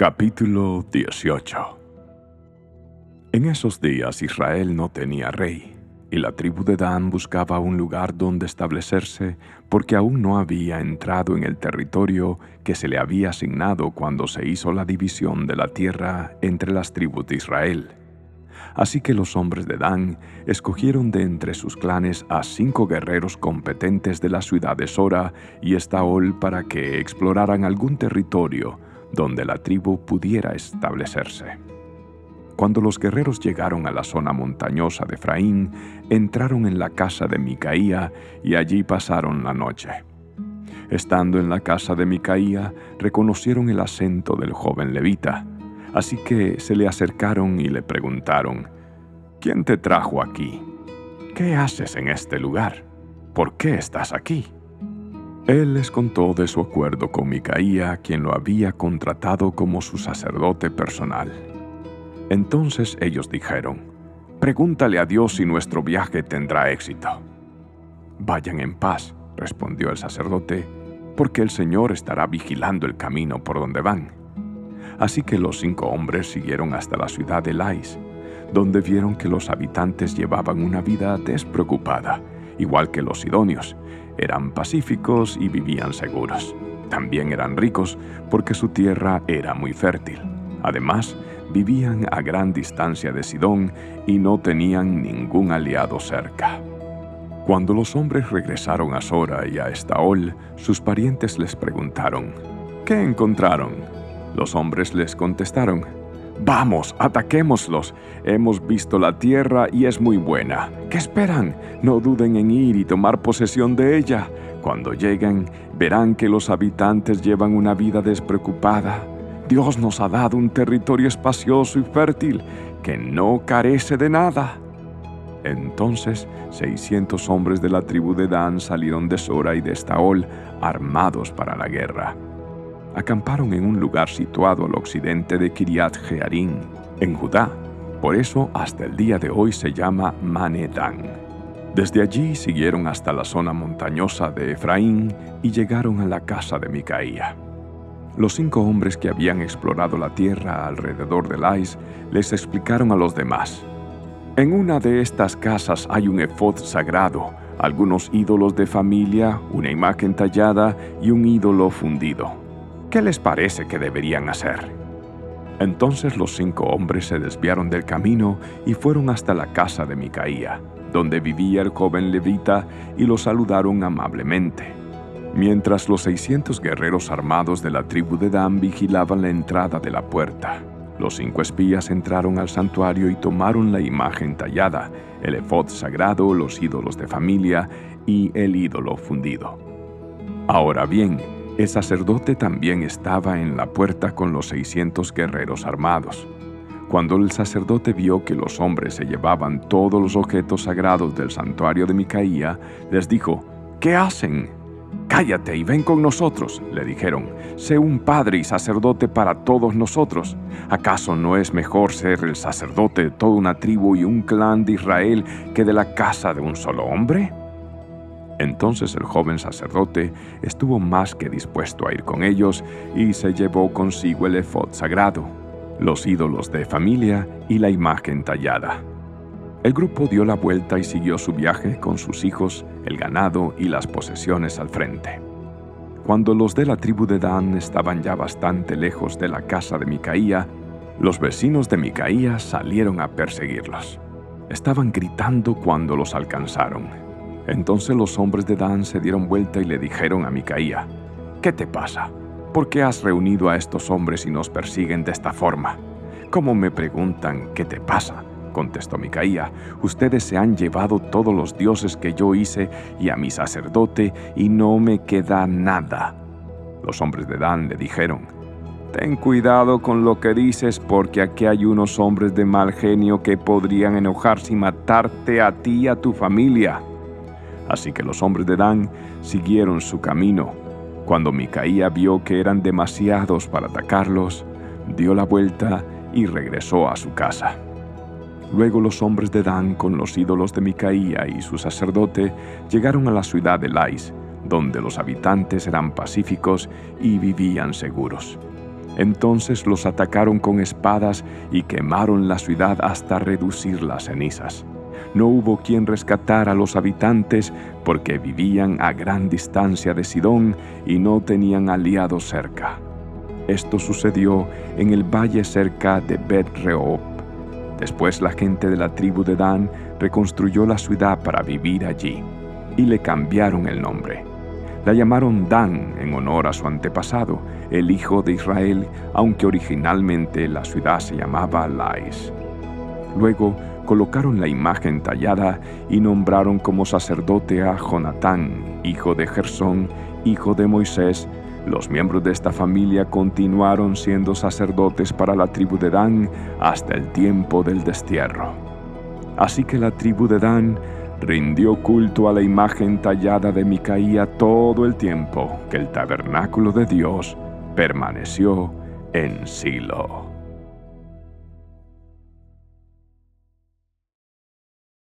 Capítulo 18 En esos días Israel no tenía rey, y la tribu de Dan buscaba un lugar donde establecerse porque aún no había entrado en el territorio que se le había asignado cuando se hizo la división de la tierra entre las tribus de Israel. Así que los hombres de Dan escogieron de entre sus clanes a cinco guerreros competentes de la ciudad de Sora y Estaol para que exploraran algún territorio donde la tribu pudiera establecerse. Cuando los guerreros llegaron a la zona montañosa de Efraín, entraron en la casa de Micaía y allí pasaron la noche. Estando en la casa de Micaía, reconocieron el acento del joven levita, así que se le acercaron y le preguntaron, ¿Quién te trajo aquí? ¿Qué haces en este lugar? ¿Por qué estás aquí? Él les contó de su acuerdo con Micaía, quien lo había contratado como su sacerdote personal. Entonces ellos dijeron, Pregúntale a Dios si nuestro viaje tendrá éxito. Vayan en paz, respondió el sacerdote, porque el Señor estará vigilando el camino por donde van. Así que los cinco hombres siguieron hasta la ciudad de Lais, donde vieron que los habitantes llevaban una vida despreocupada, igual que los sidonios, eran pacíficos y vivían seguros. También eran ricos porque su tierra era muy fértil. Además, vivían a gran distancia de Sidón y no tenían ningún aliado cerca. Cuando los hombres regresaron a Sora y a Estaol, sus parientes les preguntaron, ¿qué encontraron? Los hombres les contestaron, Vamos, ataquémoslos. Hemos visto la tierra y es muy buena. ¿Qué esperan? No duden en ir y tomar posesión de ella. Cuando lleguen, verán que los habitantes llevan una vida despreocupada. Dios nos ha dado un territorio espacioso y fértil que no carece de nada. Entonces, 600 hombres de la tribu de Dan salieron de Sora y de Estaol armados para la guerra acamparon en un lugar situado al occidente de Kiriat Jearim, en Judá. Por eso hasta el día de hoy se llama Manedán. Desde allí siguieron hasta la zona montañosa de Efraín y llegaron a la casa de Micaía. Los cinco hombres que habían explorado la tierra alrededor de Lais les explicaron a los demás. En una de estas casas hay un efod sagrado, algunos ídolos de familia, una imagen tallada y un ídolo fundido. ¿Qué les parece que deberían hacer? Entonces los cinco hombres se desviaron del camino y fueron hasta la casa de Micaía, donde vivía el joven levita, y lo saludaron amablemente. Mientras los seiscientos guerreros armados de la tribu de Dan vigilaban la entrada de la puerta, los cinco espías entraron al santuario y tomaron la imagen tallada, el efod sagrado, los ídolos de familia y el ídolo fundido. Ahora bien, el sacerdote también estaba en la puerta con los 600 guerreros armados. Cuando el sacerdote vio que los hombres se llevaban todos los objetos sagrados del santuario de Micaía, les dijo, ¿qué hacen? Cállate y ven con nosotros, le dijeron. Sé un padre y sacerdote para todos nosotros. ¿Acaso no es mejor ser el sacerdote de toda una tribu y un clan de Israel que de la casa de un solo hombre? Entonces el joven sacerdote estuvo más que dispuesto a ir con ellos y se llevó consigo el efod sagrado, los ídolos de familia y la imagen tallada. El grupo dio la vuelta y siguió su viaje con sus hijos, el ganado y las posesiones al frente. Cuando los de la tribu de Dan estaban ya bastante lejos de la casa de Micaía, los vecinos de Micaía salieron a perseguirlos. Estaban gritando cuando los alcanzaron entonces los hombres de Dan se dieron vuelta y le dijeron a Micaía, ¿qué te pasa? ¿Por qué has reunido a estos hombres y nos persiguen de esta forma? ¿Cómo me preguntan qué te pasa? contestó Micaía, ustedes se han llevado todos los dioses que yo hice y a mi sacerdote y no me queda nada. Los hombres de Dan le dijeron, Ten cuidado con lo que dices porque aquí hay unos hombres de mal genio que podrían enojarse y matarte a ti y a tu familia. Así que los hombres de Dan siguieron su camino. Cuando Micaía vio que eran demasiados para atacarlos, dio la vuelta y regresó a su casa. Luego los hombres de Dan con los ídolos de Micaía y su sacerdote llegaron a la ciudad de Lais, donde los habitantes eran pacíficos y vivían seguros. Entonces los atacaron con espadas y quemaron la ciudad hasta reducir las cenizas. No hubo quien rescatara a los habitantes porque vivían a gran distancia de Sidón y no tenían aliados cerca. Esto sucedió en el valle cerca de Bet Rehob. Después la gente de la tribu de Dan reconstruyó la ciudad para vivir allí y le cambiaron el nombre. La llamaron Dan en honor a su antepasado, el hijo de Israel, aunque originalmente la ciudad se llamaba Lais. Luego colocaron la imagen tallada y nombraron como sacerdote a Jonatán, hijo de Gersón, hijo de Moisés. Los miembros de esta familia continuaron siendo sacerdotes para la tribu de Dan hasta el tiempo del destierro. Así que la tribu de Dan rindió culto a la imagen tallada de Micaía todo el tiempo que el tabernáculo de Dios permaneció en Silo.